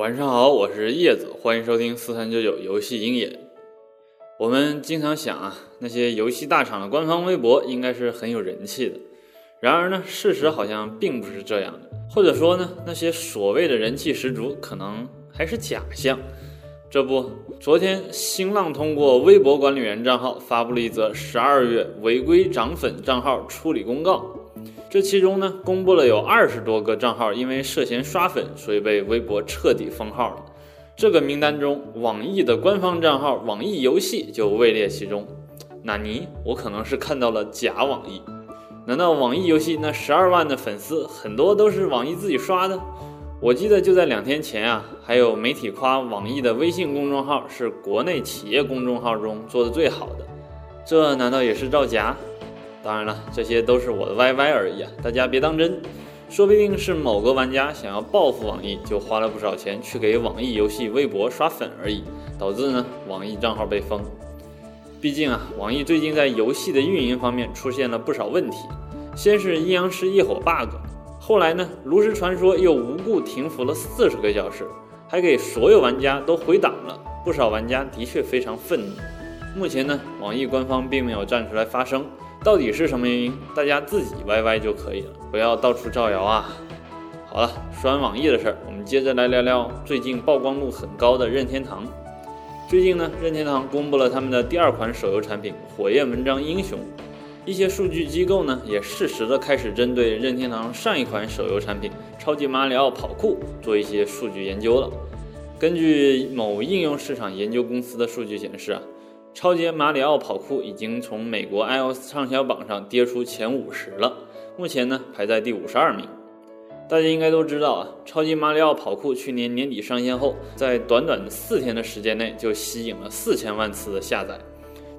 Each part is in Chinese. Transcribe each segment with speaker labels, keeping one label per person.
Speaker 1: 晚上好，我是叶子，欢迎收听四三九九游戏鹰眼。我们经常想啊，那些游戏大厂的官方微博应该是很有人气的。然而呢，事实好像并不是这样的，或者说呢，那些所谓的人气十足，可能还是假象。这不，昨天新浪通过微博管理员账号发布了一则十二月违规涨粉账号处理公告。这其中呢，公布了有二十多个账号因为涉嫌刷粉，所以被微博彻底封号了。这个名单中，网易的官方账号网易游戏就位列其中。纳尼？我可能是看到了假网易。难道网易游戏那十二万的粉丝很多都是网易自己刷的？我记得就在两天前啊，还有媒体夸网易的微信公众号是国内企业公众号中做的最好的，这难道也是造假？当然了，这些都是我的 YY 而已啊，大家别当真。说不定是某个玩家想要报复网易，就花了不少钱去给网易游戏微博刷粉而已，导致呢网易账号被封。毕竟啊，网易最近在游戏的运营方面出现了不少问题，先是阴阳师一伙 bug，后来呢炉石传说又无故停服了四十个小时，还给所有玩家都回档了，不少玩家的确非常愤怒。目前呢，网易官方并没有站出来发声。到底是什么原因？大家自己歪歪就可以了，不要到处造谣啊！好了，说完网易的事儿，我们接着来聊聊最近曝光度很高的任天堂。最近呢，任天堂公布了他们的第二款手游产品《火焰纹章英雄》，一些数据机构呢也适时的开始针对任天堂上一款手游产品《超级马里奥跑酷》做一些数据研究了。根据某应用市场研究公司的数据显示啊。超级马里奥跑酷已经从美国 iOS 畅销榜上跌出前五十了，目前呢排在第五十二名。大家应该都知道啊，超级马里奥跑酷去年年底上线后，在短短的四天的时间内就吸引了四千万次的下载。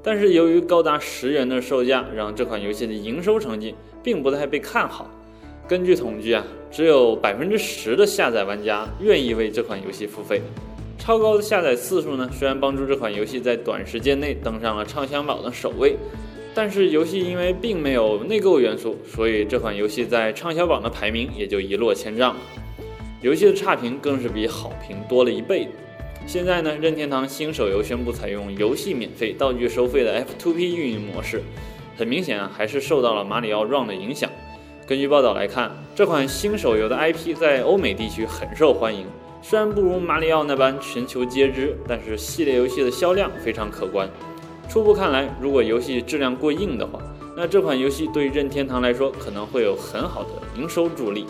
Speaker 1: 但是由于高达十元的售价，让这款游戏的营收成绩并不太被看好。根据统计啊，只有百分之十的下载玩家愿意为这款游戏付费。超高的下载次数呢，虽然帮助这款游戏在短时间内登上了畅销榜的首位，但是游戏因为并没有内购元素，所以这款游戏在畅销榜的排名也就一落千丈。游戏的差评更是比好评多了一倍。现在呢，任天堂新手游宣布采用游戏免费、道具收费的 F2P 运营模式，很明显啊，还是受到了马里奥 Run 的影响。根据报道来看，这款新手游的 IP 在欧美地区很受欢迎。虽然不如马里奥那般全球皆知，但是系列游戏的销量非常可观。初步看来，如果游戏质量过硬的话，那这款游戏对任天堂来说可能会有很好的营收助力。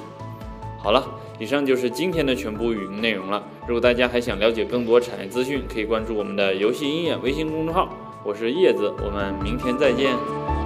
Speaker 1: 好了，以上就是今天的全部语音内容了。如果大家还想了解更多产业资讯，可以关注我们的游戏音乐微信公众号。我是叶子，我们明天再见。